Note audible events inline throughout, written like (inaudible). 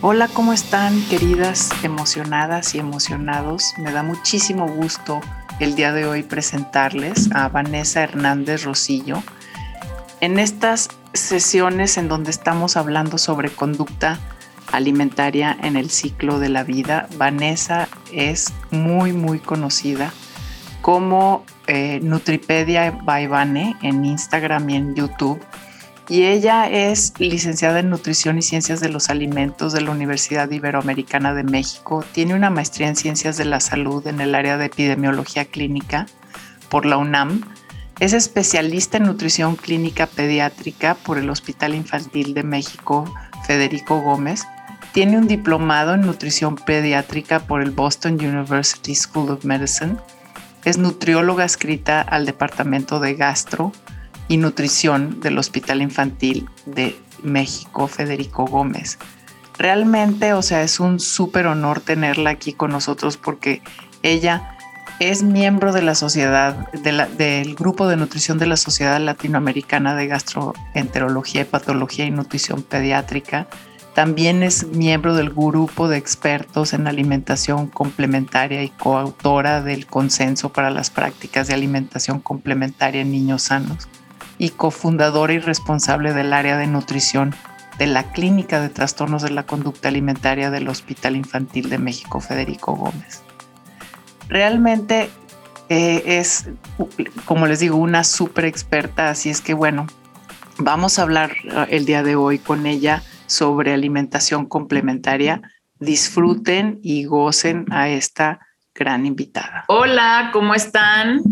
Hola, ¿cómo están queridas emocionadas y emocionados? Me da muchísimo gusto el día de hoy presentarles a Vanessa Hernández Rosillo. En estas sesiones en donde estamos hablando sobre conducta alimentaria en el ciclo de la vida, Vanessa es muy, muy conocida como eh, Nutripedia by Vane en Instagram y en YouTube y ella es licenciada en Nutrición y Ciencias de los Alimentos de la Universidad Iberoamericana de México. Tiene una maestría en Ciencias de la Salud en el área de Epidemiología Clínica por la UNAM. Es especialista en nutrición clínica pediátrica por el Hospital Infantil de México Federico Gómez. Tiene un diplomado en nutrición pediátrica por el Boston University School of Medicine. Es nutrióloga escrita al Departamento de Gastro y Nutrición del Hospital Infantil de México, Federico Gómez. Realmente, o sea, es un súper honor tenerla aquí con nosotros porque ella es miembro de la sociedad, del grupo de nutrición de la Sociedad Latinoamericana de Gastroenterología y Patología y Nutrición Pediátrica. También es miembro del grupo de expertos en alimentación complementaria y coautora del Consenso para las Prácticas de Alimentación Complementaria en Niños Sanos y cofundadora y responsable del área de nutrición de la Clínica de Trastornos de la Conducta Alimentaria del Hospital Infantil de México, Federico Gómez. Realmente eh, es, como les digo, una súper experta, así es que bueno, vamos a hablar eh, el día de hoy con ella sobre alimentación complementaria. Disfruten y gocen a esta gran invitada. Hola, ¿cómo están?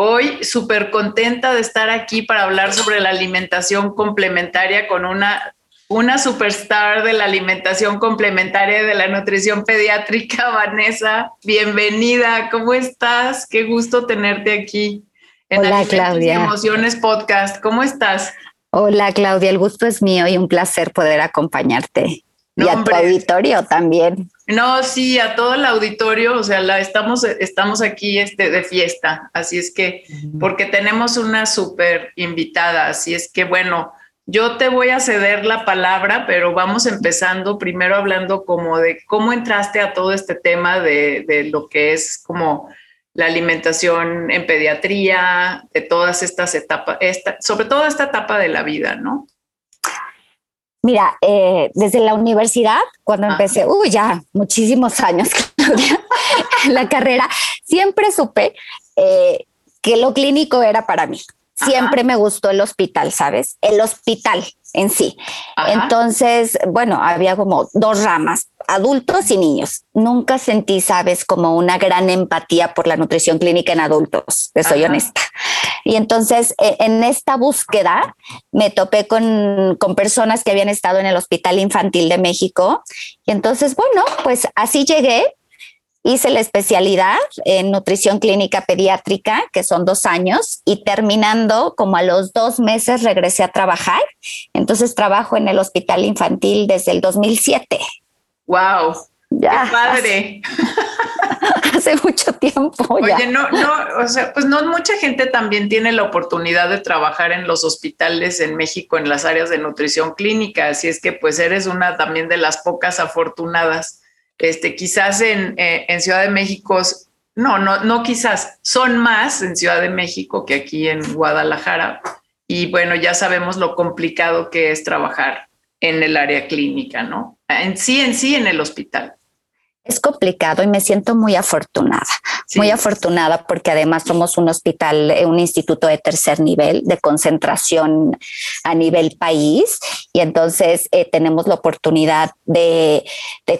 Hoy súper contenta de estar aquí para hablar sobre la alimentación complementaria con una, una superstar de la alimentación complementaria de la nutrición pediátrica, (laughs) Vanessa. Bienvenida, ¿cómo estás? Qué gusto tenerte aquí. En Hola, Claudia. Emociones Podcast, ¿cómo estás? Hola, Claudia, el gusto es mío y un placer poder acompañarte y a tu auditorio también. No, sí, a todo el auditorio, o sea, la, estamos, estamos aquí este, de fiesta, así es que, porque tenemos una súper invitada, así es que, bueno, yo te voy a ceder la palabra, pero vamos empezando primero hablando como de cómo entraste a todo este tema de, de lo que es como la alimentación en pediatría, de todas estas etapas, esta, sobre todo esta etapa de la vida, ¿no? Mira, eh, desde la universidad, cuando empecé, uy, ya muchísimos (laughs) años, la carrera, siempre supe eh, que lo clínico era para mí. Siempre me gustó el hospital, ¿sabes? El hospital en sí. Entonces, bueno, había como dos ramas, adultos y niños. Nunca sentí, sabes, como una gran empatía por la nutrición clínica en adultos, te soy honesta. Y entonces, e, en esta búsqueda, me topé con, con personas que habían estado en el Hospital Infantil de México. Y entonces, bueno, pues así llegué Hice la especialidad en nutrición clínica pediátrica, que son dos años, y terminando como a los dos meses regresé a trabajar. Entonces trabajo en el hospital infantil desde el 2007. ¡Wow! Ya. ¡Qué padre! (laughs) Hace mucho tiempo. Oye, no, no, o sea, pues no mucha gente también tiene la oportunidad de trabajar en los hospitales en México en las áreas de nutrición clínica, así es que pues eres una también de las pocas afortunadas. Este, quizás en, eh, en Ciudad de México, no, no, no quizás, son más en Ciudad de México que aquí en Guadalajara. Y bueno, ya sabemos lo complicado que es trabajar en el área clínica, ¿no? En sí, en sí, en el hospital es complicado y me siento muy afortunada, muy afortunada porque además somos un hospital, eh, un instituto de tercer nivel de concentración a nivel país y entonces eh, tenemos la oportunidad de,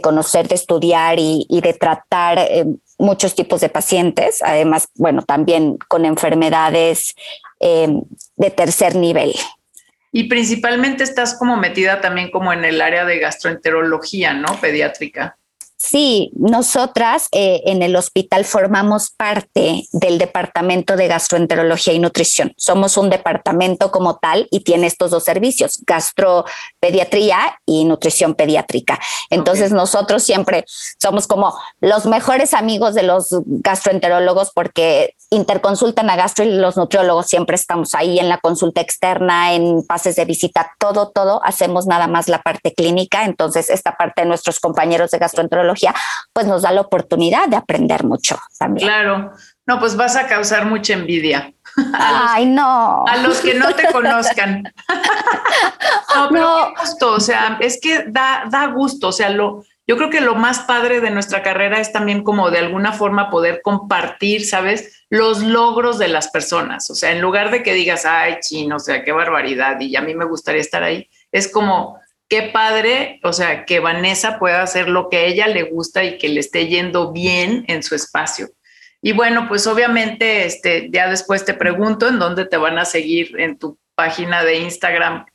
conocer, de estudiar y, de tratar eh, muchos tipos de pacientes, además, bueno, también con enfermedades de tercer nivel. Y principalmente estás como metida también como en el área de gastroenterología, ¿no? Pediátrica. Sí, nosotras eh, en el hospital formamos parte del departamento de gastroenterología y nutrición. Somos un departamento como tal y tiene estos dos servicios, gastropediatría y nutrición pediátrica. Entonces nosotros siempre somos como los mejores amigos de los gastroenterólogos porque interconsultan a gastro y los nutriólogos siempre estamos ahí en la consulta externa, en pases de visita, todo, todo. Hacemos nada más la parte clínica. Entonces esta parte de nuestros compañeros de gastroenterología pues nos da la oportunidad de aprender mucho también. Claro, no, pues vas a causar mucha envidia. (laughs) Ay, no. A los que no te conozcan. (laughs) no, pero qué gusto, o sea, es que da, da gusto, o sea, lo, yo creo que lo más padre de nuestra carrera es también como de alguna forma poder compartir, ¿sabes? Los logros de las personas. O sea, en lugar de que digas, ay, chino, o sea, qué barbaridad y a mí me gustaría estar ahí, es como, qué padre, o sea, que Vanessa pueda hacer lo que a ella le gusta y que le esté yendo bien en su espacio. Y bueno, pues obviamente, este, ya después te pregunto en dónde te van a seguir en tu página de Instagram.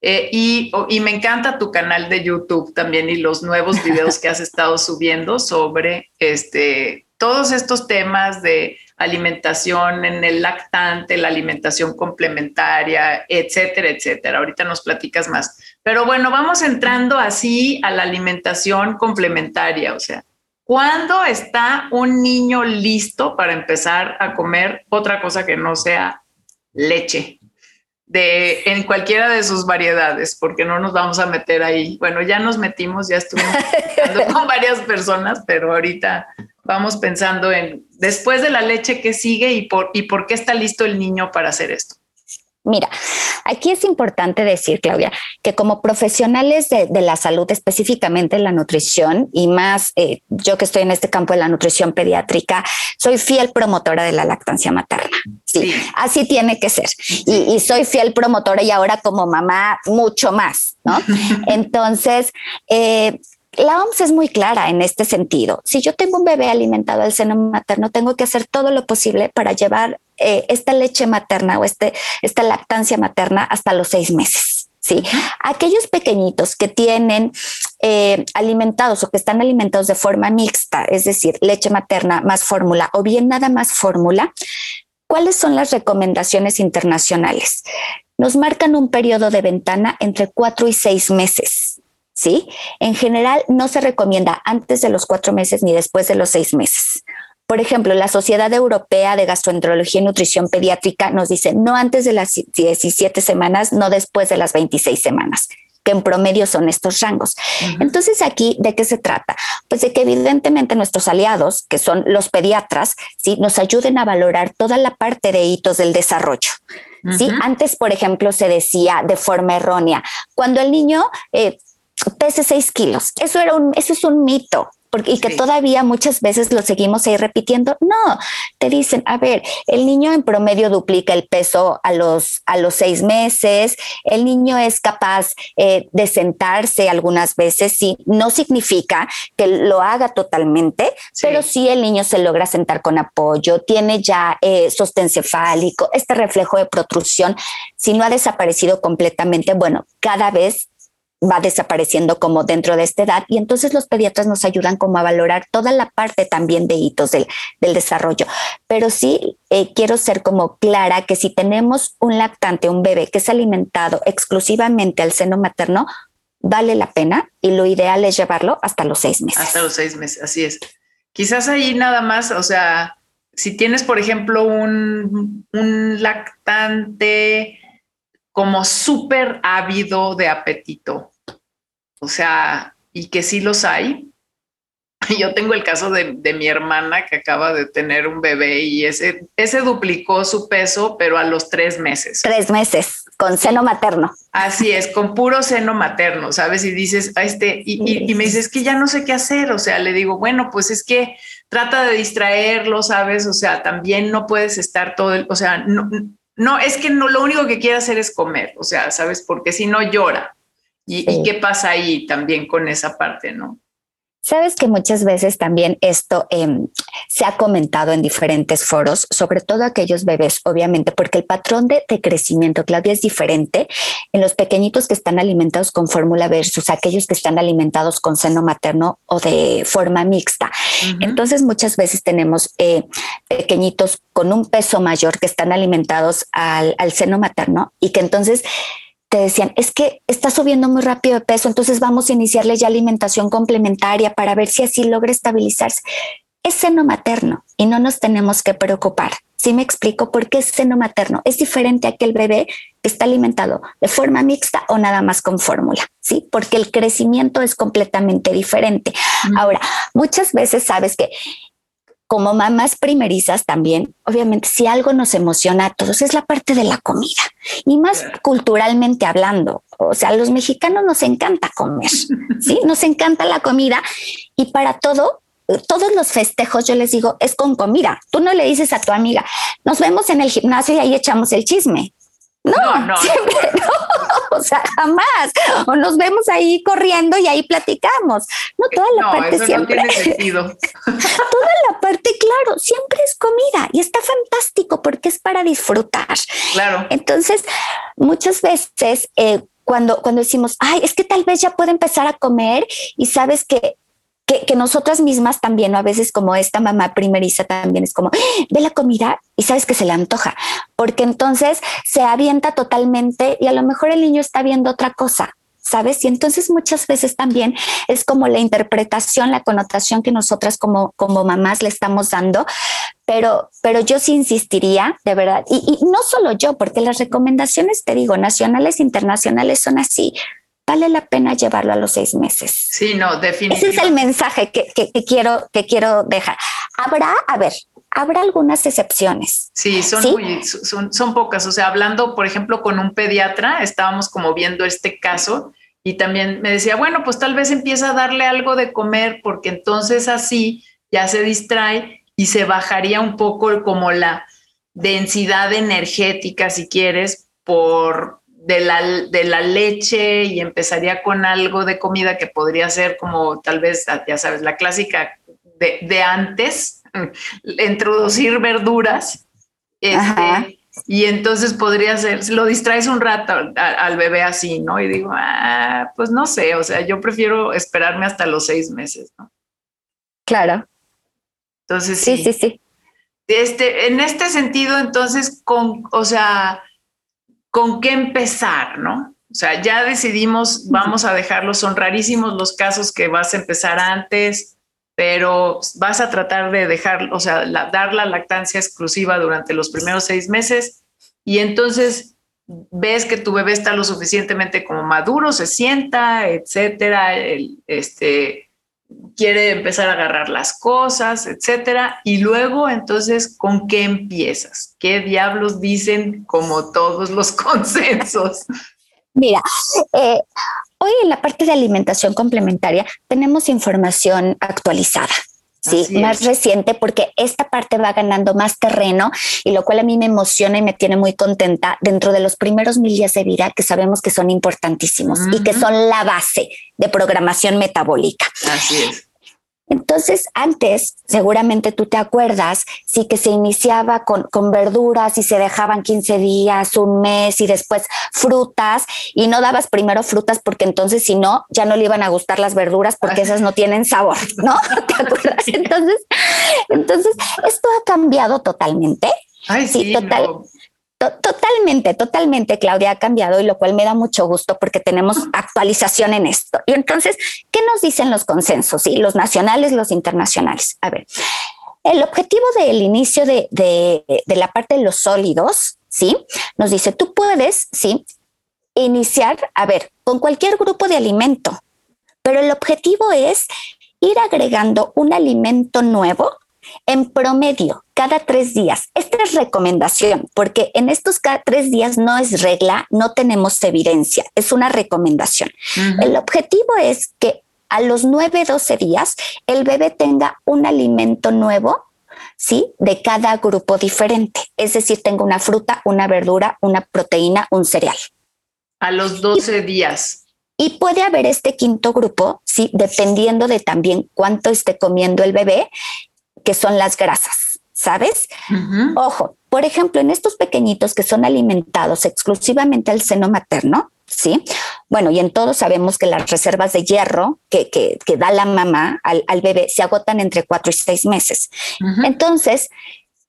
Eh, y, y, me encanta tu canal de YouTube también y los nuevos (laughs) videos que has estado subiendo sobre este, todos estos temas de alimentación en el lactante, la alimentación complementaria, etcétera, etcétera. Ahorita nos platicas más. Pero bueno, vamos entrando así a la alimentación complementaria, o sea, ¿cuándo está un niño listo para empezar a comer otra cosa que no sea leche? De, en cualquiera de sus variedades, porque no nos vamos a meter ahí. Bueno, ya nos metimos, ya estuvimos (laughs) con varias personas, pero ahorita vamos pensando en después de la leche qué sigue y por, y por qué está listo el niño para hacer esto. Mira, aquí es importante decir, Claudia, que como profesionales de, la salud, específicamente la nutrición, y más eh, yo que estoy en este campo de la nutrición pediátrica, soy fiel promotora de la lactancia materna. Sí, así tiene que ser. Y, y, soy fiel promotora y ahora como mamá mucho más, ¿no? (laughs) Entonces, eh, la OMS es muy clara en este sentido. Si yo tengo un bebé alimentado al seno materno, tengo que hacer todo lo posible para llevar eh, esta leche materna o este, esta lactancia materna hasta los seis meses. Sí, aquellos pequeñitos que tienen eh, alimentados o que están alimentados de forma mixta, es decir, leche materna más fórmula o bien nada más fórmula, ¿cuáles son las recomendaciones internacionales? Nos marcan un periodo de ventana entre cuatro y seis meses. ¿sí? En general no se recomienda antes de los cuatro meses ni después de los seis meses. Por ejemplo, la Sociedad Europea de Gastroenterología y Nutrición Pediátrica nos dice no antes de las 17 semanas, no después de las 26 semanas que en promedio son estos rangos. Entonces, aquí, ¿de qué se trata? Pues de que evidentemente nuestros aliados, que son los pediatras, ¿sí? nos ayuden a valorar toda la parte de hitos del desarrollo. ¿sí? Antes, por ejemplo, se decía de forma errónea, cuando el niño eh, pese 6 kilos. Eso, era un, eso es un mito. Porque, y que todavía muchas veces lo seguimos ahí repitiendo. No, te dicen, a ver, el niño en promedio duplica el peso a los, a los seis meses, el niño es capaz eh, de sentarse algunas veces, sí, no significa que lo haga totalmente, pero sí el niño se logra sentar con apoyo, tiene ya eh, sostén cefálico, este reflejo de protrusión, si no ha desaparecido completamente, bueno, cada vez va desapareciendo como dentro de esta edad y entonces los pediatras nos ayudan como a valorar toda la parte también de hitos del, desarrollo. Pero sí eh, quiero ser como clara que si tenemos un lactante, un bebé que es alimentado exclusivamente al seno materno, vale la pena y lo ideal es llevarlo hasta los seis meses. Hasta los seis meses, así es. Quizás ahí nada más, o sea, si tienes, por ejemplo, un, un lactante como súper ávido de apetito, o sea, y que sí los hay. (laughs) Yo tengo el caso de, mi hermana que acaba de tener un bebé y ese, ese duplicó su peso, pero a los tres meses. Tres meses, con seno materno. Así es, con puro seno materno, ¿sabes? Y dices, a este, y, y, me dices que ya no sé qué hacer. O sea, le digo, bueno, pues es que trata de distraerlo, ¿sabes? O sea, también no puedes estar todo, el, o sea, no, no, es que no, lo único que quiere hacer es comer, o sea, ¿sabes? Porque si no llora. ¿Y, qué pasa ahí también con esa parte, no? Sabes que muchas veces también esto em, se ha comentado en diferentes foros, sobre todo aquellos bebés, obviamente, porque el patrón de, crecimiento, Claudia, es diferente en los pequeñitos que están alimentados con fórmula versus aquellos que están alimentados con seno materno o de forma mixta. Entonces, muchas veces tenemos eh, pequeñitos con un peso mayor que están alimentados al, al seno materno y que entonces te decían, es que está subiendo muy rápido de peso, entonces vamos a iniciarle ya alimentación complementaria para ver si así logra estabilizarse. Es seno materno y no nos tenemos que preocupar. Si me explico por qué es seno materno, es diferente a aquel bebé que está alimentado de forma mixta o nada más con fórmula, ¿sí? Porque el crecimiento es completamente diferente. Ahora, muchas veces sabes que como mamás primerizas también, obviamente si algo nos emociona a todos es la parte de la comida y más culturalmente hablando. O sea, a los mexicanos nos encanta comer, ¿sí? (laughs) Nos encanta la comida y para todo, todos los festejos yo les digo es con comida. Tú no le dices a tu amiga, nos vemos en el gimnasio y ahí echamos el chisme. No, (laughs) no, siempre no. (laughs) O sea, jamás. O nos vemos ahí corriendo y ahí platicamos. No, toda la parte siempre. No tiene (laughs) sentido. toda la parte, claro, siempre es comida y está fantástico porque es para disfrutar. Claro. Entonces, muchas veces eh, cuando, cuando decimos, ay, es que tal vez ya puede empezar a comer y sabes que que, nosotras mismas también, a veces como esta mamá primeriza también es como, ve la comida y sabes que se le antoja, porque entonces se avienta totalmente y a lo mejor el niño está viendo otra cosa. ¿Sabes? Y entonces muchas veces también es como la interpretación, la connotación que nosotras como, como mamás le estamos dando, pero, pero yo sí insistiría, de verdad, y, y no solo yo, porque las recomendaciones, te digo, nacionales, internacionales son así, vale la pena llevarlo a los seis meses. Sí, no, definitivamente. Ese es el mensaje que, quiero, que quiero dejar. Habrá, a ver, habrá algunas excepciones. Sí, son, Muy, son, son pocas. O sea, hablando, por ejemplo, con un pediatra, estábamos como viendo este caso y también me decía, bueno, pues tal vez empieza a darle algo de comer porque entonces así ya se distrae y se bajaría un poco como la densidad energética, si quieres, por, de la, de la leche y empezaría con algo de comida que podría ser como tal vez, ya sabes, la clásica de, antes, (laughs) introducir verduras. Este, y entonces podría ser, lo distraes un rato al, bebé así, ¿no? Y digo, ah, pues no sé, o sea, yo prefiero esperarme hasta los seis meses, ¿no? Claro. Entonces, sí, sí, sí. Este, en este sentido, entonces, con, o sea, con qué empezar, ¿no? O sea, ya decidimos, vamos a dejarlo, son rarísimos los casos que vas a empezar antes, pero vas a tratar de dejar, o sea, dar la lactancia exclusiva durante los primeros seis meses y entonces ves que tu bebé está lo suficientemente como maduro, se sienta, etcétera, este, quiere empezar a agarrar las cosas, etcétera. Y luego, entonces, ¿con qué empiezas? ¿Qué diablos dicen como todos los (laughs) consensos? Mira, eh, hoy en la parte de alimentación complementaria tenemos información actualizada. Sí, más reciente porque esta parte va ganando más terreno y lo cual a mí me emociona y me tiene muy contenta dentro de los primeros mil días de vida que sabemos que son importantísimos y que son la base de programación metabólica. Así es. Entonces, antes, seguramente tú te acuerdas, sí que se iniciaba con, con, verduras y se dejaban 15 días, un mes y después frutas y no dabas primero frutas porque entonces si no, ya no le iban a gustar las verduras porque esas no tienen sabor, ¿no? (laughs) ¿Te acuerdas? Entonces, entonces, esto ha cambiado totalmente. Ay, sí, total. Totalmente, totalmente, Claudia, ha cambiado y lo cual me da mucho gusto porque tenemos actualización en esto. Y entonces, ¿qué nos dicen los consensos? y Los nacionales, los internacionales. A ver, el objetivo del inicio de, de, de la parte de los sólidos, ¿sí? Nos dice, tú puedes, ¿sí? Iniciar, a ver, con cualquier grupo de alimento, pero el objetivo es ir agregando un alimento nuevo en promedio, cada tres días. Esta es recomendación, porque en estos cada tres días no es regla, no tenemos evidencia, es una recomendación. El objetivo es que a los 9, 12 días el bebé tenga un alimento nuevo, ¿sí? De cada grupo diferente. Es decir, tenga una fruta, una verdura, una proteína, un cereal. A los 12 días. Y puede haber este quinto grupo, sí, dependiendo de también cuánto esté comiendo el bebé, que son las grasas, ¿sabes? Ojo, por ejemplo, en estos pequeñitos que son alimentados exclusivamente al seno materno, ¿sí? Bueno, y en todos sabemos que las reservas de hierro que, que, da la mamá al, bebé se agotan entre cuatro y seis meses. Entonces,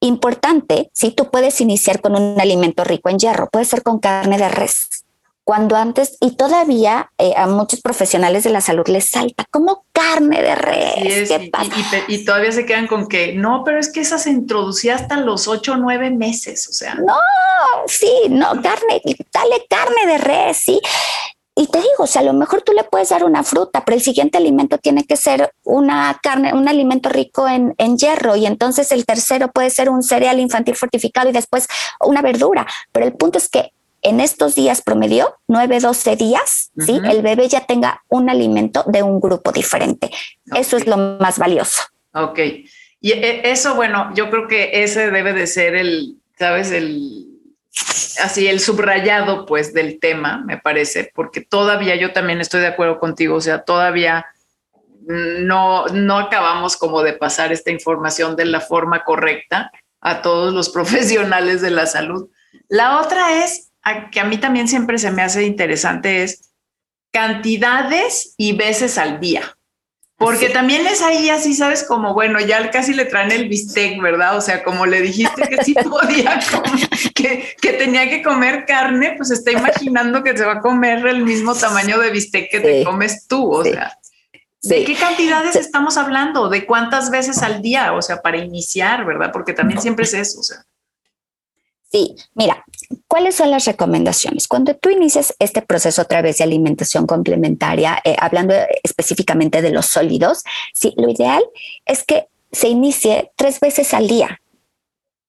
importante, si tú puedes iniciar con un alimento rico en hierro, puede ser con carne de res, cuando antes, y todavía eh, a muchos profesionales de la salud les salta como carne de res. y, todavía se quedan con que no, pero es que esa se introducía hasta los ocho o nueve meses, o sea. No, sí, no, carne, dale carne de res, sí. Y te digo, o sea, a lo mejor tú le puedes dar una fruta, pero el siguiente alimento tiene que ser una carne, un alimento rico en, en, hierro, y entonces el tercero puede ser un cereal infantil fortificado y después una verdura. Pero el punto es que en estos días promedio, 9, 12 días, ¿sí? el bebé ya tenga un alimento de un grupo diferente. Eso es lo más valioso. Ok. Y e, eso, bueno, yo creo que ese debe de ser el, ¿sabes? El, así, el subrayado, pues, del tema, me parece, porque todavía yo también estoy de acuerdo contigo, o sea, todavía no, no acabamos como de pasar esta información de la forma correcta a todos los (laughs) profesionales de la salud. La otra es que a mí también siempre se me hace interesante es cantidades y veces al día. Porque también es ahí así, ¿sabes? Como, bueno, ya casi le traen el bistec, ¿verdad? O sea, como le dijiste que sí (laughs) podía, que, que, tenía que comer carne, pues está imaginando que se va a comer el mismo tamaño de bistec que te comes tú, o sea. ¿De qué cantidades estamos hablando? ¿De cuántas veces al día? O sea, para iniciar, ¿verdad? Porque también siempre es eso, o sea. Sí, mira, ¿cuáles son las recomendaciones? Cuando tú inicias este proceso a través de alimentación complementaria, eh, hablando específicamente de los sólidos, sí, lo ideal es que se inicie tres veces al día,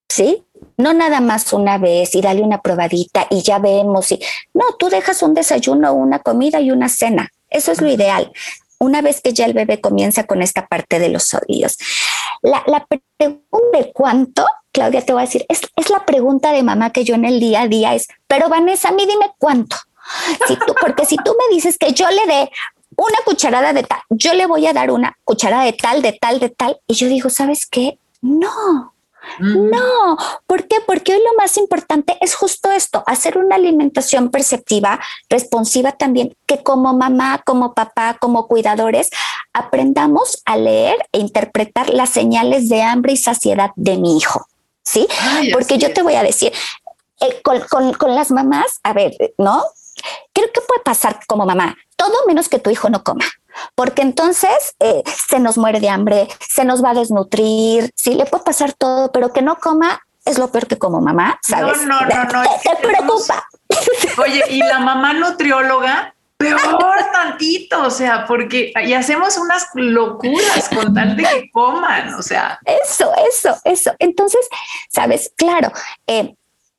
¿sí? No nada más una vez y dale una probadita y ya vemos. Y, no, tú dejas un desayuno, una comida y una cena. Eso es lo ideal. Una vez que ya el bebé comienza con esta parte de los sólidos. La, la pregunta de cuánto Claudia, te voy a decir, es, la pregunta de mamá que yo en el día a día es, pero Vanessa, a mí dime cuánto. Si tú, porque si tú me dices que yo le dé una cucharada de tal, yo le voy a dar una cucharada de tal, de tal, de tal, y yo digo, ¿sabes qué? No, mm. no. ¿Por qué? Porque hoy lo más importante es justo esto, hacer una alimentación perceptiva, responsiva también, que como mamá, como papá, como cuidadores, aprendamos a leer e interpretar las señales de hambre y saciedad de mi hijo. ¿Sí? Porque yo te voy a decir, eh, con, las mamás, a ver, ¿no? Creo que puede pasar como mamá, todo menos que tu hijo no coma, porque entonces eh, se nos muere de hambre, se nos va a desnutrir, sí, le puede pasar todo, pero que no coma es lo peor que como mamá, ¿sabes? No, no, no, no. Te, preocupa. Oye, y la mamá nutrióloga, peor tantito, o sea, porque y hacemos unas locuras con tal de que coman, o sea. Eso, eso, eso. Entonces, sabes, claro, eh,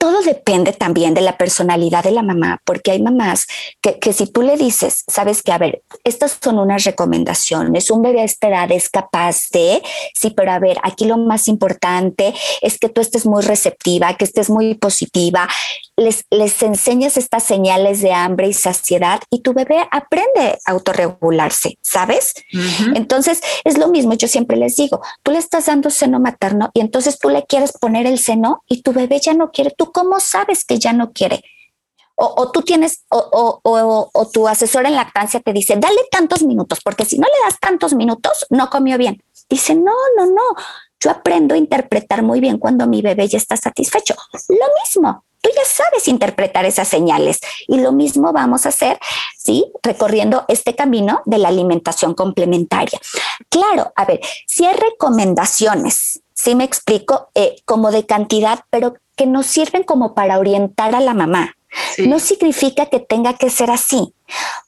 todo depende también de la personalidad de la mamá, porque hay mamás que, que, si tú le dices, sabes que, a ver, estas son unas recomendaciones, un bebé a esta edad es capaz de, sí, pero a ver, aquí lo más importante es que tú estés muy receptiva, que estés muy positiva, les, les enseñas estas señales de hambre y saciedad y tu bebé aprende a autorregularse, ¿sabes? Entonces, es lo mismo, yo siempre les digo, tú le estás dando seno materno y entonces tú le quieres poner el seno y tu bebé ya no quiere, tú cómo sabes que ya no quiere? O, tú tienes, o, o, tu asesor en lactancia te dice, dale tantos minutos, porque si no le das tantos minutos, no comió bien. Dice, no, no, no, yo aprendo a interpretar muy bien cuando mi bebé ya está satisfecho. Lo mismo, tú ya sabes interpretar esas señales y lo mismo vamos a hacer, ¿sí? Recorriendo este camino de la alimentación complementaria. Claro, a ver, si hay recomendaciones, sí me explico, eh, como de cantidad, pero que nos sirven como para orientar a la mamá. No significa que tenga que ser así,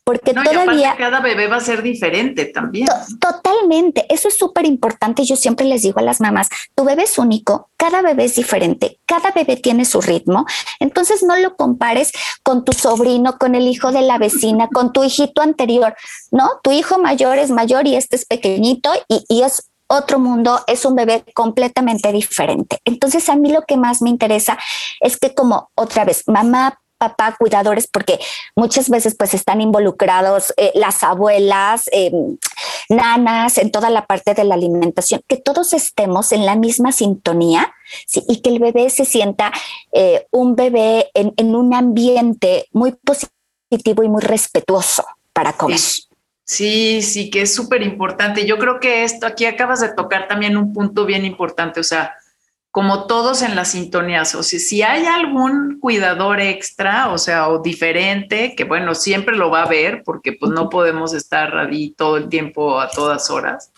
porque todavía... cada bebé va a ser diferente también. totalmente, eso es súper importante. Yo siempre les digo a las mamás, tu bebé es único, cada bebé es diferente, cada bebé tiene su ritmo, entonces no lo compares con tu sobrino, con el hijo de la vecina, (laughs) con tu hijito anterior, ¿no? Tu hijo mayor es mayor y este es pequeñito y, y es otro mundo, es un bebé completamente diferente. Entonces a mí lo que más me interesa es que como otra vez, mamá, papá, cuidadores, porque muchas veces pues están involucrados eh, las abuelas, em, nanas, en toda la parte de la alimentación, que todos estemos en la misma sintonía y que el bebé se sienta eh, un bebé en, un ambiente muy positivo y muy respetuoso para comer. Sí, sí, que es súper importante. Yo creo que esto aquí acabas de tocar también un punto bien importante, o sea, como todos en las sintonías, o sea, si hay algún cuidador extra, o sea, o diferente, que bueno, siempre lo va a ver, porque pues no podemos estar ahí todo el tiempo a todas horas,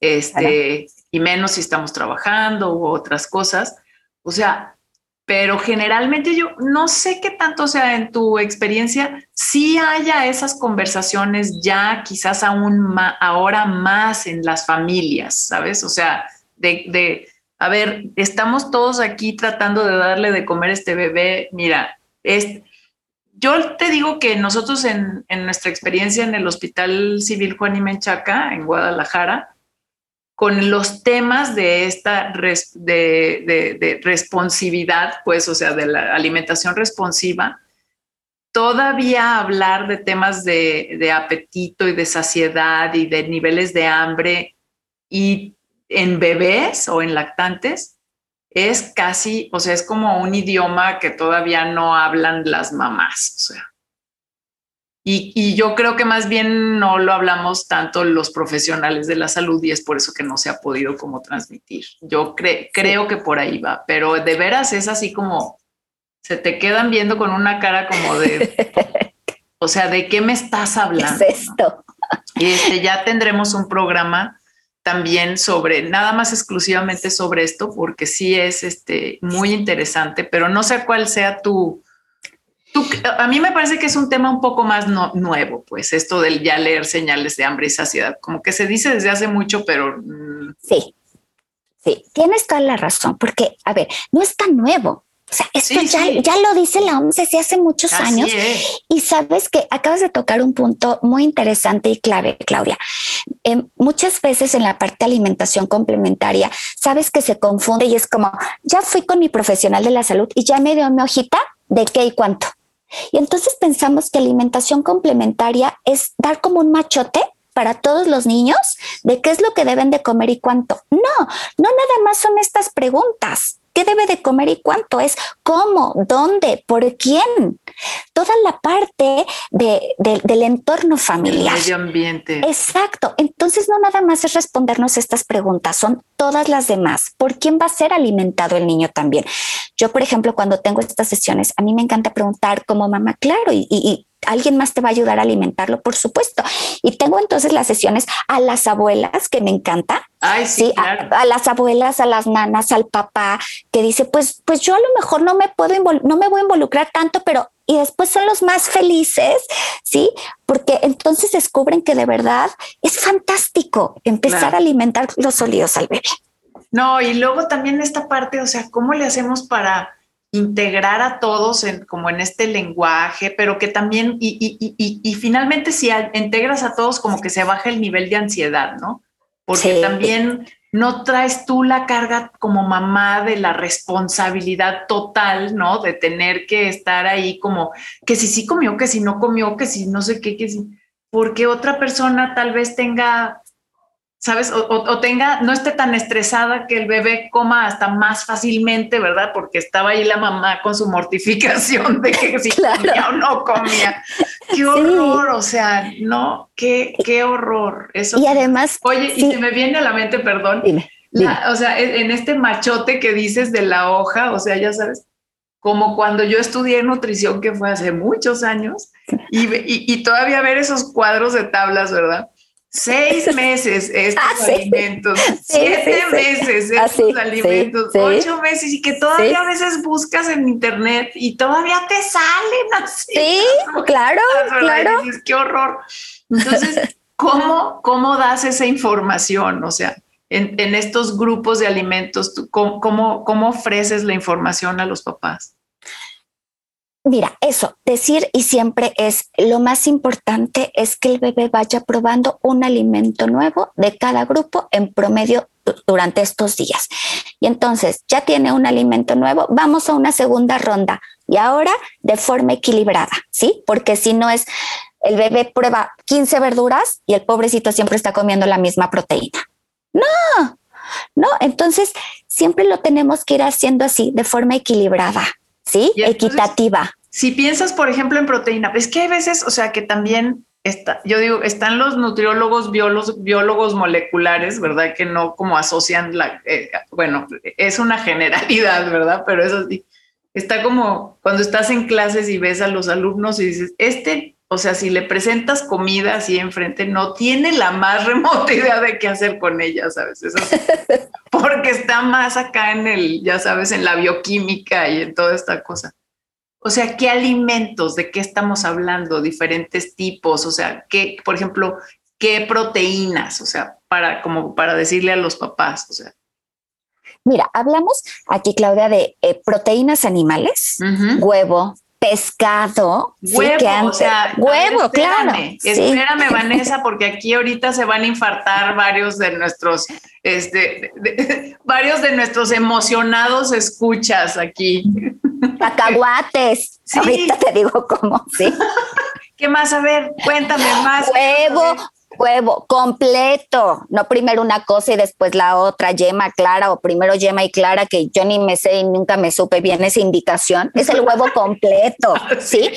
este, y menos si estamos trabajando u otras cosas, o sea, pero generalmente yo no sé qué tanto sea en tu experiencia, si haya esas conversaciones ya quizás aún ahora más en las familias, ¿sabes? O sea, de, a ver, estamos todos aquí tratando de darle de comer a este bebé, mira, es, yo te digo que nosotros en, en nuestra experiencia en el Hospital Civil Juan y Menchaca, en Guadalajara, con los temas de esta de, responsividad, pues, o sea, de la alimentación responsiva, todavía hablar de temas de, apetito y de saciedad y de niveles de hambre y en bebés o en lactantes es casi, o sea, es como un idioma que todavía no hablan las mamás, o sea. Y, yo creo que más bien no lo hablamos tanto los profesionales de la salud y es por eso que no se ha podido como transmitir. Yo creo que por ahí va, pero de veras es así como se te quedan viendo con una cara como de, (laughs) o sea, ¿de qué me estás hablando? ¿Qué es esto? Y este, ya tendremos un programa también sobre, nada más exclusivamente sobre esto, porque sí es este, muy interesante, pero no sé cuál sea tu, a mí me parece que es un tema un poco más nuevo, pues esto del ya leer señales de hambre y saciedad, como que se dice desde hace mucho, pero... Mm, sí, sí, tienes toda la razón, porque, a ver, no es tan nuevo. O sea, esto ya, ya, lo dice la OMS desde hace muchos años. Y sabes que acabas de tocar un punto muy interesante y clave, Claudia. Em, muchas veces en la parte de alimentación complementaria, sabes que se confunde y es como, ya fui con mi profesional de la salud y ya me dio mi hojita de qué y cuánto. Y entonces pensamos que alimentación complementaria es dar como un machote para todos los niños de qué es lo que deben de comer y cuánto. No, no nada más son estas preguntas qué debe de comer y cuánto, es cómo, dónde, por quién. Toda la parte del entorno familiar. medio ambiente. Exacto. Entonces no nada más es respondernos estas preguntas, son todas las demás. ¿Por quién va a ser alimentado el niño también? Yo, por ejemplo, cuando tengo estas sesiones, a mí me encanta preguntar como mamá, claro, y alguien más te va a ayudar a alimentarlo, por supuesto. Y tengo entonces las sesiones a las abuelas, que me encanta. Ay, sí, a, las abuelas, a las nanas, al papá, que dice, pues, pues yo a lo mejor no me puedo, no me voy a involucrar tanto, pero y después son los más felices, ¿sí? Porque entonces descubren que de verdad es fantástico empezar a alimentar los sólidos al bebé. No, y luego también esta parte, o sea, ¿cómo le hacemos para integrar a todos en, como en este lenguaje, pero que también, y, y, y, y, finalmente si integras a todos como que se baja el nivel de ansiedad, ¿no? Porque también no traes tú la carga como mamá de la responsabilidad total, ¿no? De tener que estar ahí como que si sí comió, que si no comió, que si no sé qué, que si, porque otra persona tal vez tenga ¿sabes? O, tenga, no esté tan estresada que el bebé coma hasta más fácilmente, ¿verdad? Porque estaba ahí la mamá con su mortificación de que si (laughs) comía o no comía. (laughs) Qué horror, o sea, no, qué, qué horror. Eso. Y además. Oye, y se me viene a la mente, perdón. Dime, o sea, en este machote que dices de la hoja, o sea, ya sabes, como cuando yo estudié nutrición, que fue hace muchos años, y, y todavía ver esos cuadros de tablas, ¿verdad? Seis (laughs) meses estos ah, alimentos, siete meses estos alimentos, ocho meses y que todavía a veces buscas en internet y todavía te salen (laughs) así. Sí, claro, claro. qué horror. Entonces, (laughs) ¿cómo, ¿cómo das esa información? O sea, en, en estos grupos de alimentos, ¿cómo, ¿cómo ofreces la información a los papás? Mira, eso, decir y siempre es lo más importante es que el bebé vaya probando un alimento nuevo de cada grupo en promedio durante estos días. Y entonces ya tiene un alimento nuevo, vamos a una segunda ronda. y ahora de forma equilibrada, ¿sí? Porque si no es, el bebé prueba 15 verduras y el pobrecito siempre está comiendo la misma proteína. No, no, entonces siempre lo tenemos que ir haciendo así, de forma equilibrada, ¿sí? Equitativa. Si piensas, por ejemplo, en proteína, es que hay veces, o sea, que también Está, yo digo, están los nutriólogos, biólogos, biólogos moleculares, ¿verdad? Que no como asocian la, eh, bueno, es una generalidad, ¿verdad? Pero eso sí, está como cuando estás en clases y ves a los alumnos y dices, este, o sea, si le presentas comida así enfrente, no tiene la más (laughs) remota idea de qué hacer con ella, ¿sabes? Eso (laughs) porque está más acá en el, ya sabes, en la bioquímica y en toda esta cosa. O sea, ¿qué alimentos? ¿De qué estamos hablando? Diferentes tipos, o sea, ¿qué, por ejemplo, qué proteínas? O sea, para, como para decirle a los papás, o sea. Mira, hablamos aquí, Claudia, de eh, proteínas animales, huevo, pescado. Huevo, o sea, huevo, claro. Espérame, Vanessa, porque aquí ahorita se van a infartar varios de nuestros, este, (laughs) varios de nuestros emocionados escuchas aquí. Cacahuates. Ahorita te digo cómo, sí. (laughs) ¿Qué más? A ver, cuéntame más. Huevo, huevo completo, no primero una cosa y después la otra, yema clara o primero yema y clara, que yo ni me sé y nunca me supe bien esa indicación, es el huevo (laughs) completo, ¿sí?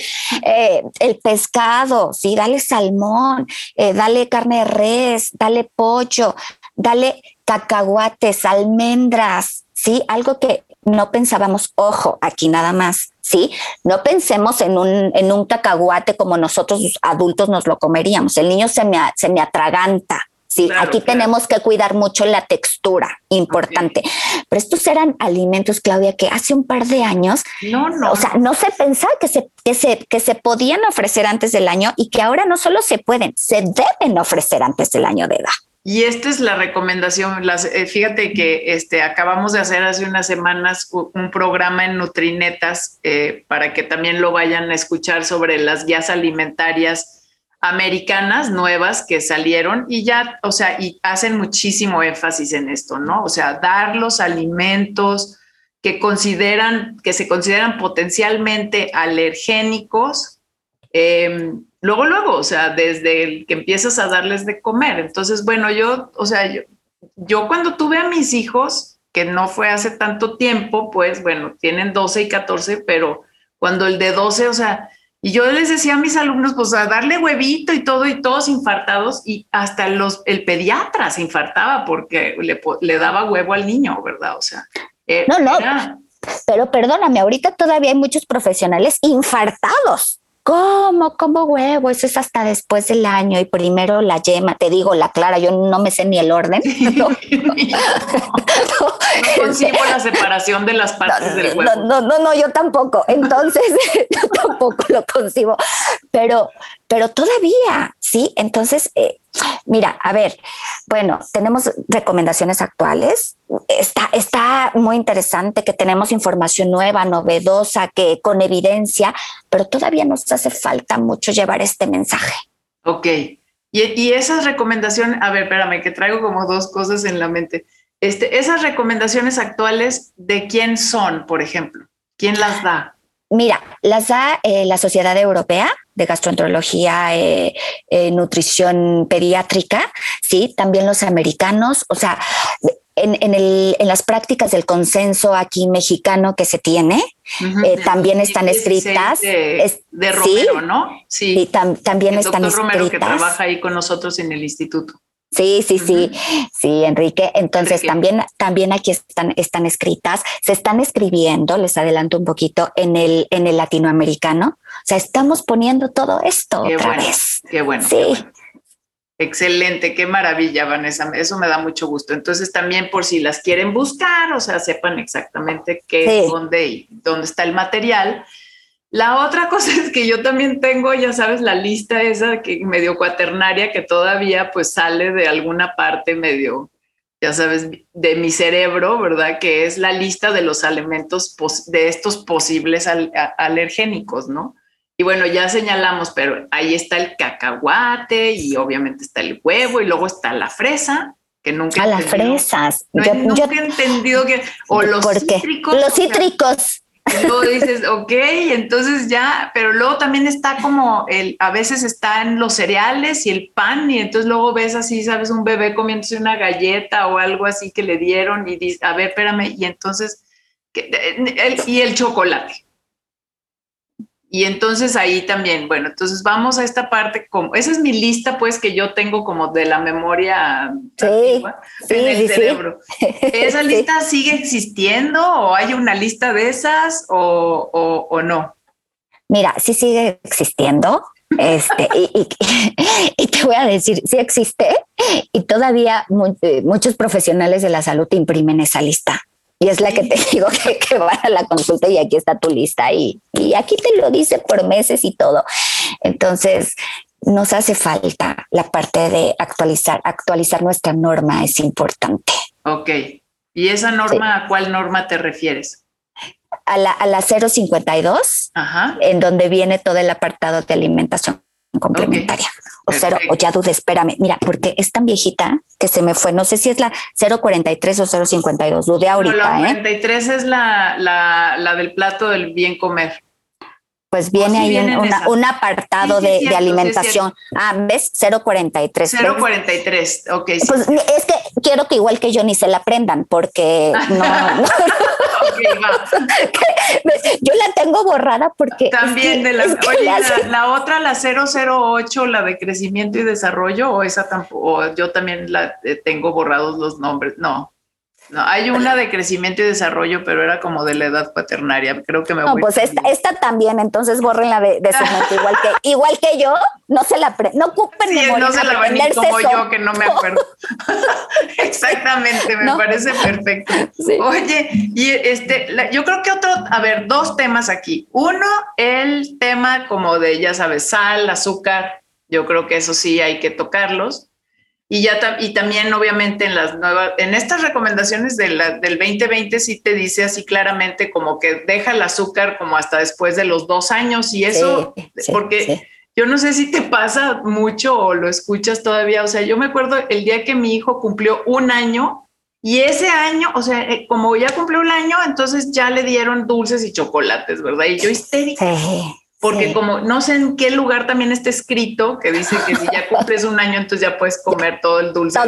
Eh, el pescado, ¿sí? Dale salmón, eh, dale carne de res, dale pollo, dale cacahuates, almendras, ¿sí? Algo que no pensábamos, ojo, aquí nada más, ¿sí? No pensemos en un, en un cacahuate como nosotros adultos nos lo comeríamos. El niño se me, se me atraganta. Sí, aquí tenemos que cuidar mucho la textura, importante. Pero estos eran alimentos, Claudia, que hace un par de años, no, no. o sea, no se pensaba que se, que se, que se podían ofrecer antes del año y que ahora no solo se pueden, se deben ofrecer antes del año de edad. Y esta es la recomendación. Eh, fíjate que este, acabamos de hacer hace unas semanas un programa en Nutrinetas eh, para que también lo vayan a escuchar sobre las guías alimentarias americanas nuevas que salieron y ya, o sea, y hacen muchísimo énfasis en esto, ¿no? O sea, dar los alimentos que consideran, que se consideran potencialmente alergénicos. Eh, luego, luego, o sea, desde el que empiezas a darles de comer. Entonces, bueno, yo, o sea, yo, yo cuando tuve a mis hijos, que no fue hace tanto tiempo, pues bueno, tienen 12 y 14, pero cuando el de 12, o sea, y yo les decía a mis alumnos, pues a darle huevito y todo, y todos infartados, y hasta los, el pediatra se infartaba porque le, le daba huevo al niño, ¿verdad? O sea, eh, no, no. Pero perdóname, ahorita todavía hay muchos profesionales infartados ¿Cómo? ¿Cómo huevo? Eso es hasta después del año y primero la yema, te digo la clara, yo no me sé ni el orden. (laughs) No, consigo la separación de las partes del huevo. No, no, no, yo tampoco. Entonces, (laughs) yo tampoco lo consigo. Pero, pero todavía, sí. Entonces, eh, Mira, a ver, bueno, tenemos recomendaciones actuales. Está, está muy interesante que tenemos información nueva, novedosa, que con evidencia, pero todavía nos hace falta mucho llevar este mensaje. Ok. Y, esas recomendaciones, a ver, espérame, que traigo como dos cosas en la mente. Este, esas recomendaciones actuales, ¿de quién son, por ejemplo? ¿Quién las da? Mira, las da eh, la Sociedad Europea de Gastroenterología, eh, eh, Nutrición Pediátrica, sí, también los americanos, o sea, en, el, en, las prácticas del consenso aquí mexicano que se tiene, también están escritas. De, de Romero, ¿no? Sí, también el están escritas. Romero que trabaja ahí con nosotros en el instituto. Sí, sí, sí, sí, Enrique. Entonces también, también aquí están, están escritas, se están escribiendo, les adelanto un poquito, en el, en el latinoamericano. O sea, estamos poniendo todo esto otra vez. Qué bueno. Sí. Excelente, qué maravilla, Vanessa. Eso me da mucho gusto. Entonces, también por si las quieren buscar, o sea, sepan exactamente qué, dónde, dónde está el material la otra (laughs) cosa es que yo también tengo, ya sabes, la lista esa que medio cuaternaria que todavía pues sale de alguna parte medio, ya sabes, de mi cerebro, ¿verdad? Que es la lista de los alimentos de estos posibles alergénicos, ¿no? Y bueno, ya señalamos, pero ahí está el cacahuate y obviamente está el huevo y luego está la fresa, que nunca... A las fresas. yo, nunca he entendido que... O los cítricos. Los cítricos. Y luego dices, ok, entonces ya, pero luego también está como el, a veces están los cereales y el pan, y entonces luego ves así, sabes, un bebé comiéndose una galleta o algo así que le dieron y dices, a ver, espérame, y entonces, y el chocolate. Y entonces ahí también, bueno, entonces vamos a esta parte, como, esa es mi lista pues que yo tengo como de la memoria sí, en el cerebro. ¿Esa (laughs) lista sigue existiendo o hay una lista de esas o, o, no? Mira, sí sigue existiendo. Este, y, (laughs) y, te voy a decir, sí existe y todavía eh, muchos profesionales de la salud imprimen esa lista. Y es la que te (laughs) digo que, que va a la consulta y aquí está tu lista y, y aquí te lo dice por meses y todo. Entonces, nos hace falta la parte de actualizar, actualizar nuestra norma es importante. Ok. ¿Y esa norma, a cuál norma te refieres? A la, a la 052, Ajá. en donde viene todo el apartado de alimentación complementaria. O cero, o ya dude, espérame. Mira, porque es tan viejita que se me fue. No sé si es la 043 o 052. Dude ahorita. No, la 43 ¿eh? es la, la, la del plato del bien comer pues viene ahí un, apartado de, alimentación. ah, ¿ves? 043. 043, ok. Pues es que quiero que igual que yo ni se la aprendan porque (laughs) no. (laughs) yo la tengo borrada porque. También de la, oye, (laughs) la, otra, la 008, la de crecimiento y desarrollo, o esa tampoco, yo también la eh, tengo borrados los nombres. No. No, hay una de crecimiento y desarrollo, pero era como de la edad paternaria. Creo que me no, pues esta, también, entonces borren la de, de igual que, (laughs) igual que yo, no se la no ocupen sí, no se la van como yo, que no me acuerdo. (laughs) Exactamente, me parece perfecto. Oye, y este, yo creo que otro, a ver, dos temas aquí. Uno, el tema como de, ya sabes, sal, azúcar. Yo creo que eso sí hay que tocarlos. Y, ya y también, obviamente, en las nuevas, en estas recomendaciones de la, del 2020 sí te dice así claramente como que deja el azúcar como hasta después de los dos años y eso, porque yo no sé si te pasa mucho o lo escuchas todavía. O sea, yo me acuerdo el día que mi hijo cumplió un año y ese año, o sea, eh, como ya cumplió un año, entonces ya le dieron dulces y chocolates, ¿verdad? Y yo histérica porque como no sé en qué lugar también está escrito que dice que si ya (laughs) cumples un año, entonces ya puedes comer todo el dulce. (laughs)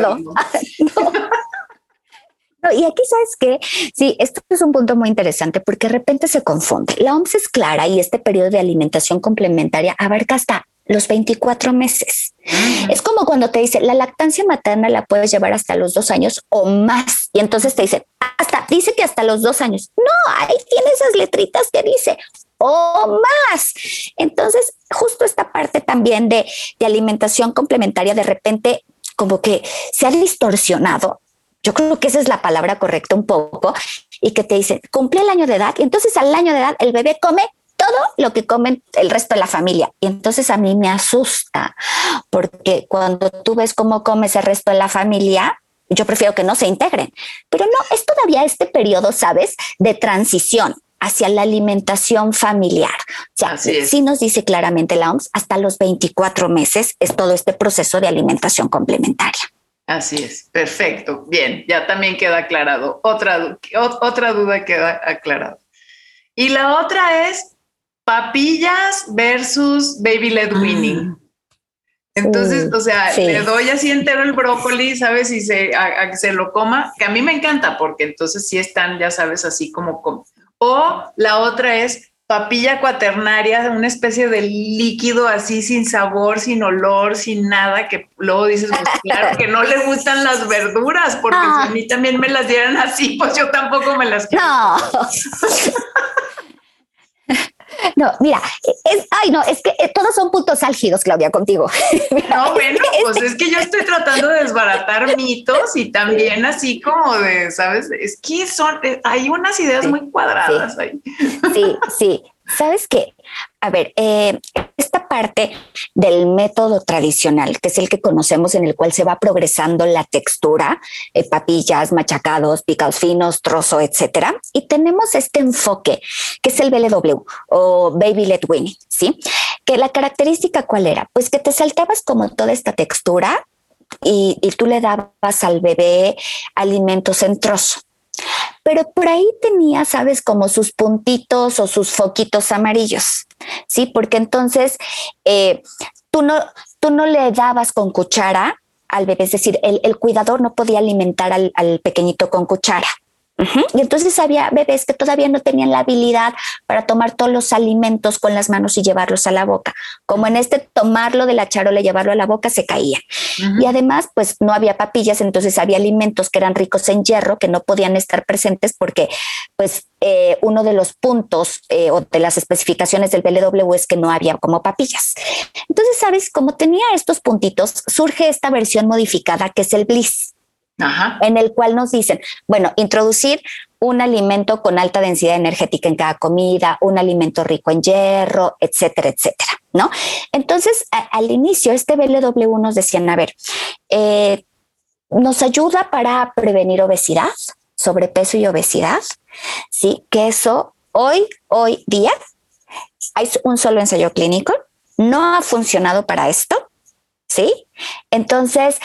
y aquí sabes que sí, esto es un punto muy interesante porque de repente se confunde. La OMS es clara y este periodo de alimentación complementaria abarca hasta los 24 meses. Mm. Es como cuando te dice la lactancia materna la puedes llevar hasta los dos años o más. Y entonces te dice hasta, dice que hasta los dos años. No, ahí tiene esas letritas que dice o más. Entonces, justo esta parte también de, de alimentación complementaria de repente como que se ha distorsionado yo creo que esa es la palabra correcta un poco, y que te dice, cumple el año de edad, y entonces al año de edad el bebé come todo lo que comen el resto de la familia. Y entonces a mí me asusta, porque cuando tú ves cómo comes el resto de la familia, yo prefiero que no se integren. Pero no, es todavía este periodo, ¿sabes?, de transición hacia la alimentación familiar. O sea, sí nos dice claramente la OMS, hasta los 24 meses es todo este proceso de alimentación complementaria. Así es, perfecto. Bien, ya también queda aclarado. Otra, otra duda queda aclarada. Y la otra es papillas versus baby led ah. winning. Entonces, o sea, le doy así entero el brócoli, ¿sabes? Y se, a, que se lo coma, que a mí me encanta porque entonces sí están, ya sabes, así como, como. O la otra es papilla cuaternaria, una especie de líquido así sin sabor, sin olor, sin nada, que luego dices, pues claro que no le gustan las verduras, porque si a mí también me las dieran así, pues yo tampoco me las quiero. No. (laughs) No, mira, es, ay, no, es que eh, todos son puntos álgidos, Claudia, contigo. (laughs) No, bueno, (laughs) pues es que yo estoy tratando de desbaratar mitos y también así como de, ¿sabes? Es que son, eh, hay unas ideas muy cuadradas ahí. Sí, sí. ¿Sabes qué? A ver, eh, esta parte del método tradicional, que es el que conocemos en el cual se va progresando la textura, eh, papillas, machacados, picados finos, trozo, etcétera, y tenemos este enfoque que es el BLW o Baby Led Winning, ¿sí? Que la característica cuál era? Pues que te saltabas como toda esta textura y, y tú le dabas al bebé alimentos en trozo. Pero por ahí tenía, sabes, como sus puntitos o sus foquitos amarillos, ¿sí? Porque entonces eh, tú, no, tú no le dabas con cuchara al bebé, es decir, el, cuidador no podía alimentar al, al pequeñito con cuchara. Y entonces había bebés que todavía no tenían la habilidad para tomar todos los alimentos con las manos y llevarlos a la boca. Como en este tomarlo de la charola y llevarlo a la boca se caía. Y además, pues no había papillas, entonces había alimentos que eran ricos en hierro que no podían estar presentes porque, pues, eh, uno de los puntos eh, o de las especificaciones del BLW es que no había como papillas. Entonces, sabes, como tenía estos puntitos, surge esta versión modificada que es el Bliss en el cual nos dicen, bueno, introducir un alimento con alta densidad energética en cada comida, un alimento rico en hierro, etcétera, etcétera, ¿no? Entonces, al inicio, este BLW nos decían, a ver, eh, nos ayuda para prevenir obesidad, sobrepeso y obesidad, ¿sí? Que eso hoy, hoy día, hay un solo ensayo clínico, no ha funcionado para esto, ¿sí? Entonces,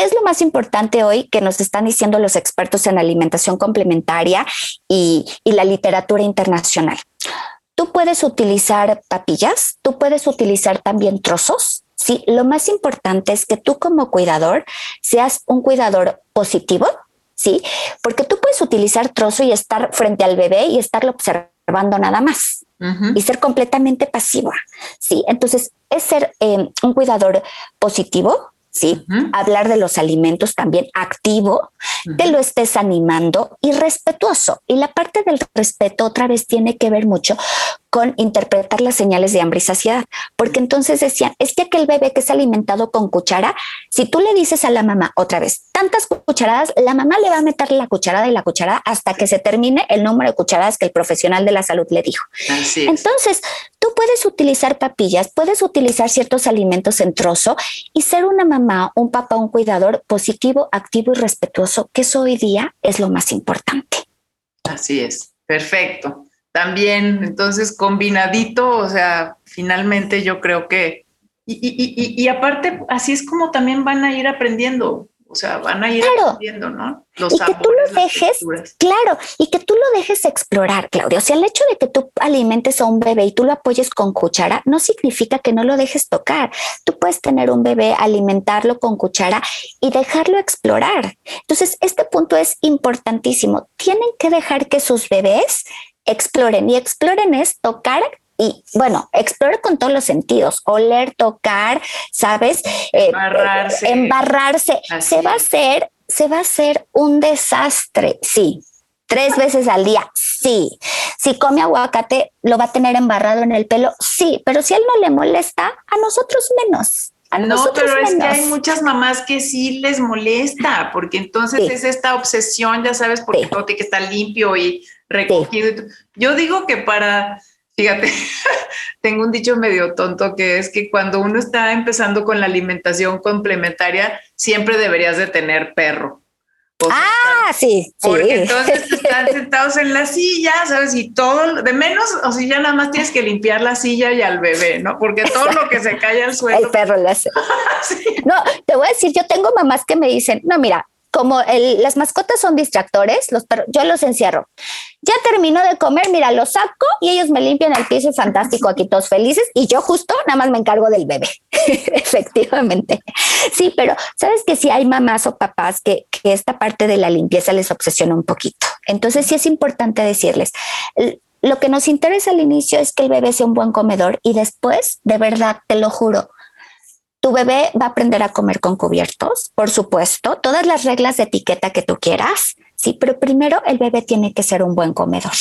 ¿Qué es lo más importante hoy que nos están diciendo los expertos en alimentación complementaria y, la literatura internacional? Tú puedes utilizar papillas, tú puedes utilizar también trozos, Sí, lo más importante es que tú como cuidador seas un cuidador positivo, sí, porque tú puedes utilizar trozo y estar frente al bebé y estarlo observando nada más y ser completamente pasiva, sí. Entonces es ser eh, un cuidador positivo, ¿sí? Hablar de los alimentos también activo, que lo estés animando y respetuoso. Y la parte del respeto otra vez tiene que ver mucho con interpretar las señales de hambre y saciedad, porque entonces decían, es que aquel bebé que es alimentado con cuchara, si tú le dices a la mamá otra vez, tantas cucharadas, la mamá le va a meter la cucharada y la cucharada hasta que se termine el número de cucharadas que el profesional de la salud le dijo. Entonces, tú puedes utilizar papillas, puedes utilizar ciertos alimentos en trozo y ser una mamá, un papá, un cuidador positivo, activo y respetuoso, que eso hoy día es lo más importante. Así es, perfecto también, entonces combinadito, o sea, finalmente yo creo que, y, y, y, aparte, así es como también van a ir aprendiendo, o sea, van a ir aprendiendo, ¿no? Los y que tú lo dejes, claro, y que tú lo dejes explorar, Claudia. O sea, el hecho de que tú alimentes a un bebé y tú lo apoyes con cuchara no significa que no lo dejes tocar. Tú puedes tener un bebé, alimentarlo con cuchara y dejarlo explorar. Entonces, este punto es importantísimo. Tienen que dejar que sus bebés exploren. Y exploren es tocar y bueno, explore con todos los sentidos, oler, tocar, ¿sabes? Eh, embarrarse. embarrarse. Se va a hacer, se va a hacer un desastre, sí. Tres veces al día, sí. Si come aguacate, lo va a tener embarrado en el pelo, sí. Pero si a él no le molesta, a nosotros menos. No, pero es que hay muchas mamás que sí les molesta, porque entonces es esta obsesión, ya sabes, porque todo tiene que estar limpio y recogido. Yo digo que para, fíjate, (laughs) tengo un dicho medio tonto que es que cuando uno está empezando con la alimentación complementaria, siempre deberías de tener perro. Ah, sí. Porque entonces están sentados en la silla, ¿sabes? Y todo, de menos, o si ya nada más tienes que limpiar la silla y al bebé, ¿no? Porque todo lo que se cae al suelo. El perro le hace. (laughs) No, te voy a decir, yo tengo mamás que me dicen, no, mira, como las mascotas son distractores, los yo los encierro. Ya termino de comer, mira, los saco y ellos me limpian el piso, fantástico, aquí todos felices, y yo justo nada más me encargo del bebé, (laughs) efectivamente. Sí, pero sabes que si hay mamás o papás que, que esta parte de la limpieza les obsesiona un poquito. Entonces sí es importante decirles, lo que nos interesa al inicio es que el bebé sea un buen comedor y después, de verdad, te lo juro, tu bebé va a aprender a comer con cubiertos, por supuesto, todas las reglas de etiqueta que tú quieras, sí, pero primero el bebé tiene que ser un buen comedor.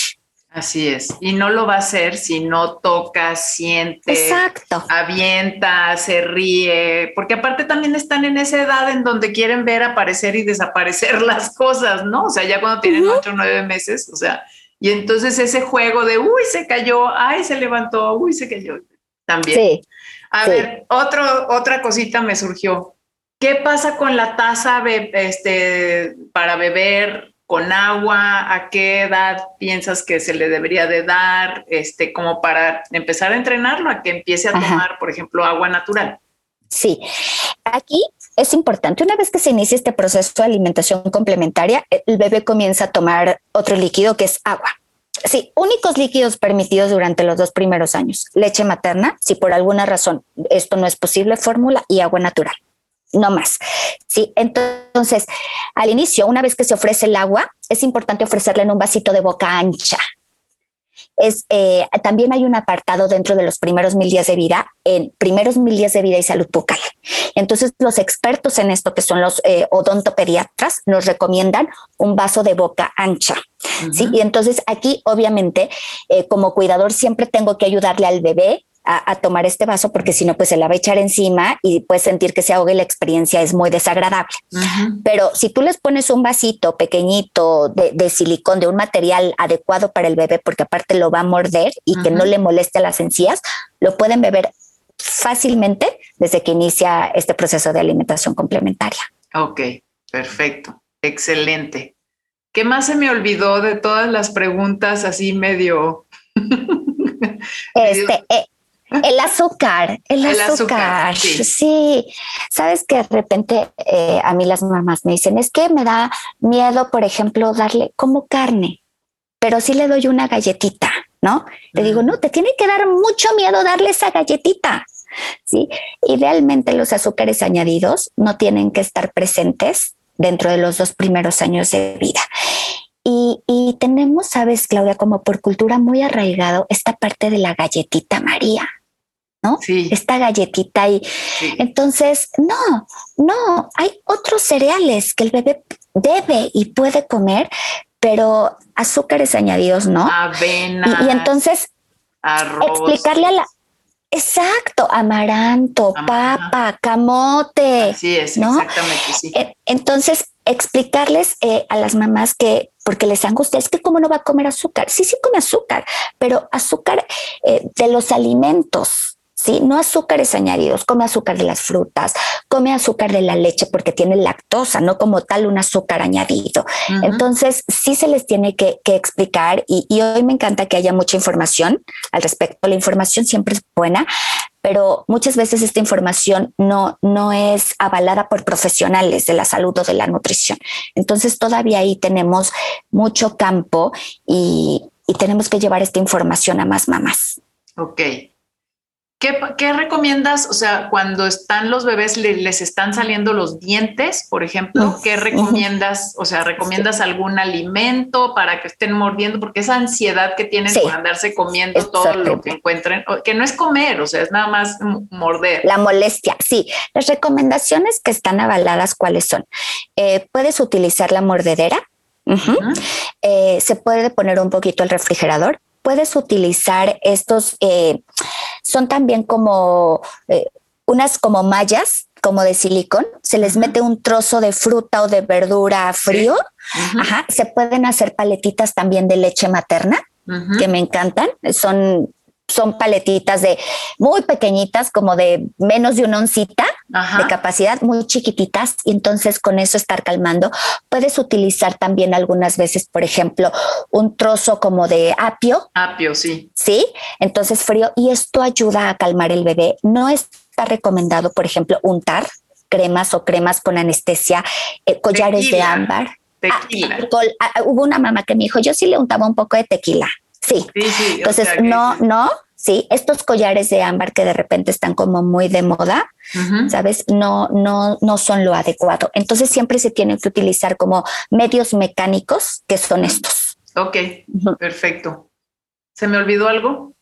Así es, y no lo va a hacer si no toca, siente, Exacto. avienta, se ríe, porque aparte también están en esa edad en donde quieren ver aparecer y desaparecer (laughs) las cosas, ¿no? O sea, ya cuando tienen ocho o nueve meses, o sea, y entonces ese juego de, uy, se cayó, ay, se levantó, uy, se cayó, también. Sí. A ver, otro, otra cosita me surgió. ¿Qué pasa con la taza este, para beber con agua? ¿A qué edad piensas que se le debería de dar? Este, como para empezar a entrenarlo, a que empiece a tomar, por ejemplo, agua natural. Sí, aquí es importante. Una vez que se inicia este proceso de alimentación complementaria, el bebé comienza a tomar otro líquido que es agua. Sí, únicos líquidos permitidos durante los dos primeros años. Leche materna, si por alguna razón esto no es posible, fórmula y agua natural. No más. Sí, entonces al inicio, una vez que se ofrece el agua, es importante ofrecerle en un vasito de boca ancha, es eh, también hay un apartado dentro de los primeros mil días de vida, en primeros mil días de vida y salud bucal. Entonces, los expertos en esto, que son los eh, odontopediatras, nos recomiendan un vaso de boca ancha. ¿sí? Y entonces aquí, obviamente, eh, como cuidador, siempre tengo que ayudarle al bebé a, tomar este vaso porque si no, pues se la va a echar encima y puedes sentir que se ahoga y la experiencia es muy desagradable. Pero si tú les pones un vasito pequeñito de, silicón, de un material adecuado para el bebé, porque aparte lo va a morder y que no le moleste las encías, lo pueden beber fácilmente desde que inicia este proceso de alimentación complementaria. Ok, perfecto, excelente. ¿Qué más se me olvidó de todas las preguntas así medio... (laughs) Este, eh, el azúcar, el, azúcar, sí. Sabes que de repente eh, a mí las mamás me dicen, es que me da miedo, por ejemplo, darle como carne, pero sí le doy una galletita, ¿no? Le digo, no, te tiene que dar mucho miedo darle esa galletita. Sí, idealmente los azúcares añadidos no tienen que estar presentes dentro de los dos primeros años de vida. Y, y, tenemos, sabes, Claudia, como por cultura muy arraigado esta parte de la galletita María. ¿No? Sí. Esta galletita y entonces, no, no, hay otros cereales que el bebé debe y puede comer, pero azúcares añadidos, ¿no? Avena. Y, entonces, explicarle a la, Exacto, amaranto, papa, camote. Así es, exactamente, sí. Entonces, explicarles eh, a las mamás que, porque les angustia, es que cómo no va a comer azúcar. Sí, sí come azúcar, pero azúcar eh, de los alimentos, ¿sí? No azúcares añadidos, come azúcar de las frutas, come azúcar de la leche porque tiene lactosa, no como tal un azúcar añadido. Entonces, sí se les tiene que, explicar y, hoy me encanta que haya mucha información al respecto. La información siempre es buena, pero muchas veces esta información no, no es avalada por profesionales de la salud o de la nutrición. Entonces, todavía ahí tenemos mucho campo y, y tenemos que llevar esta información a más mamás. Ok. ¿Qué, recomiendas? O sea, cuando están los bebés, les están saliendo los dientes, por ejemplo, ¿qué (laughs) recomiendas? O sea, ¿recomiendas algún alimento para que estén mordiendo? Porque esa ansiedad que tienen por andarse comiendo todo lo que encuentren, que no es comer, o sea, es nada más morder. La molestia, sí. Las recomendaciones que están avaladas, ¿cuáles son? Eh, puedes utilizar la mordedera. Eh, se puede poner un poquito el refrigerador puedes utilizar estos, eh, son también como eh, unas como mallas, como de silicón, se les mete un trozo de fruta o de verdura frío. Ajá. Se pueden hacer paletitas también de leche materna, que me encantan. Son son paletitas de muy pequeñitas, como de menos de una oncita de capacidad, muy chiquititas, y entonces con eso estar calmando. Puedes utilizar también algunas veces, por ejemplo, un trozo como de apio. Apio, sí. Sí, entonces frío, y esto ayuda a calmar el bebé. No está recomendado, por ejemplo, untar cremas o cremas con anestesia, eh, collares de ámbar. Tequila. Ah, ah, hubo una mamá que me dijo, yo sí le untaba un poco de tequila. Sí. Entonces, no, no, sí, estos collares de ámbar que de repente están como muy de moda, ¿sabes? No, no, no son lo adecuado. Entonces, siempre se tienen que utilizar como medios mecánicos que son estos. Ok, perfecto. ¿Se me olvidó algo?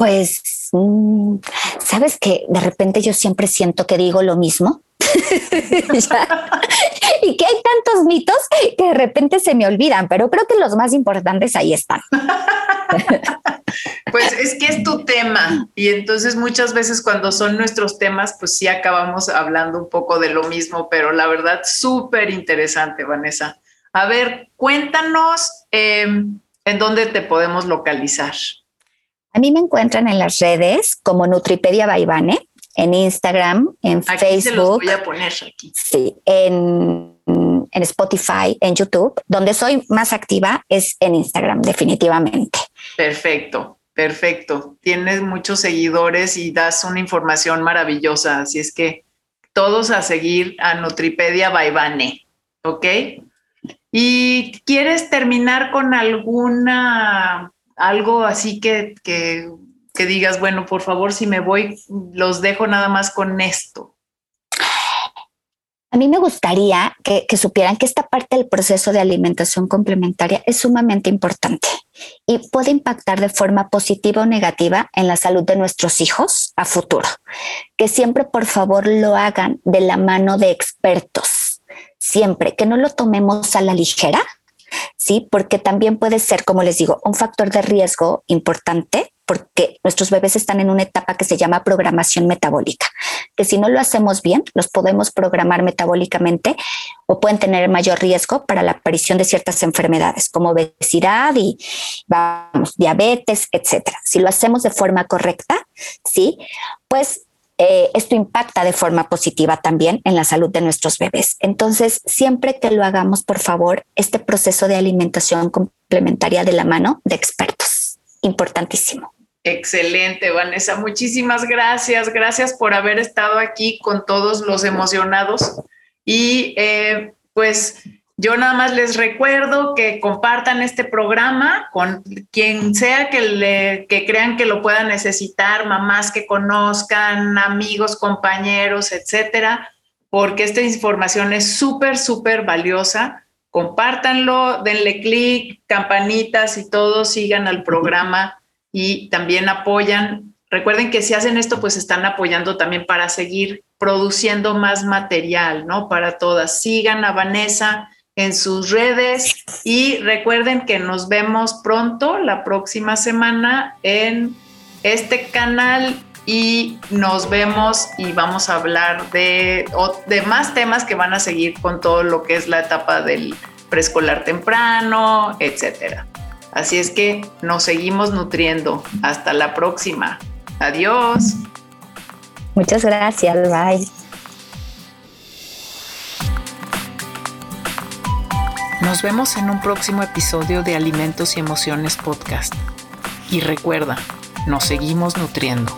Pues, mm, sabes que de repente yo siempre siento que digo lo mismo. (laughs) y que hay tantos mitos que de repente se me olvidan, pero creo que los más importantes ahí están. (laughs) Pues es que es tu tema y entonces muchas veces cuando son nuestros temas, pues sí acabamos hablando un poco de lo mismo, pero la verdad súper interesante, Vanessa. A ver, cuéntanos em, en dónde te podemos localizar. A mí me encuentran en las redes como Nutripedia Baibane en Instagram, en Facebook. Se los voy a poner aquí. Sí, en, en Spotify, en YouTube. Donde soy más activa es en Instagram, definitivamente. Perfecto, perfecto. Tienes muchos seguidores y das una información maravillosa, así es que todos a seguir a Nutripedia Baibane, ¿ok? ¿Y quieres terminar con alguna, algo así que, que, que digas, bueno, por favor, si me voy, los dejo nada más con esto? A mí me gustaría que, supieran que esta parte del proceso de alimentación complementaria es sumamente importante y puede impactar de forma positiva o negativa en la salud de nuestros hijos a futuro. Que siempre, por favor, lo hagan de la mano de expertos. Siempre, que no lo tomemos a la ligera, ¿sí? Porque también puede ser, como les digo, un factor de riesgo importante porque nuestros bebés están en una etapa que se llama programación metabólica, que si no lo hacemos bien, los podemos programar metabólicamente o pueden tener mayor riesgo para la aparición de ciertas enfermedades como obesidad y vamos, diabetes, etcétera. Si lo hacemos de forma correcta, sí, pues eh, esto impacta de forma positiva también en la salud de nuestros bebés. Entonces, siempre que lo hagamos, por favor, este proceso de alimentación complementaria de la mano de expertos, importantísimo. Excelente, Vanessa. Muchísimas gracias. Gracias por haber estado aquí con todos los emocionados. Y eh, pues yo nada más les recuerdo que compartan este programa con quien sea que, le, que crean que lo pueda necesitar, mamás que conozcan, amigos, compañeros, etcétera, porque esta información es súper, súper valiosa. Compártanlo, denle clic, campanitas y todo, sigan al programa y también apoyan. Recuerden que si hacen esto, pues están apoyando también para seguir produciendo más material, ¿no? Para todas. Sigan a Vanessa en sus redes y recuerden que nos vemos pronto, la próxima semana, en este canal y nos vemos y vamos a hablar de, de más temas que van a seguir con todo lo que es la etapa del preescolar temprano, etcétera. Así es que nos seguimos nutriendo. Hasta la próxima. Adiós. Muchas gracias. Bye. Nos vemos en un próximo episodio de Alimentos y Emociones Podcast. Y recuerda, nos seguimos nutriendo.